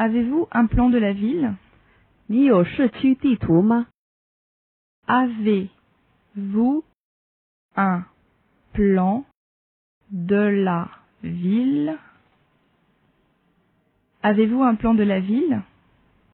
Avez-vous un plan de la ville? Avez-vous un plan de la ville? Avez-vous un plan de la ville?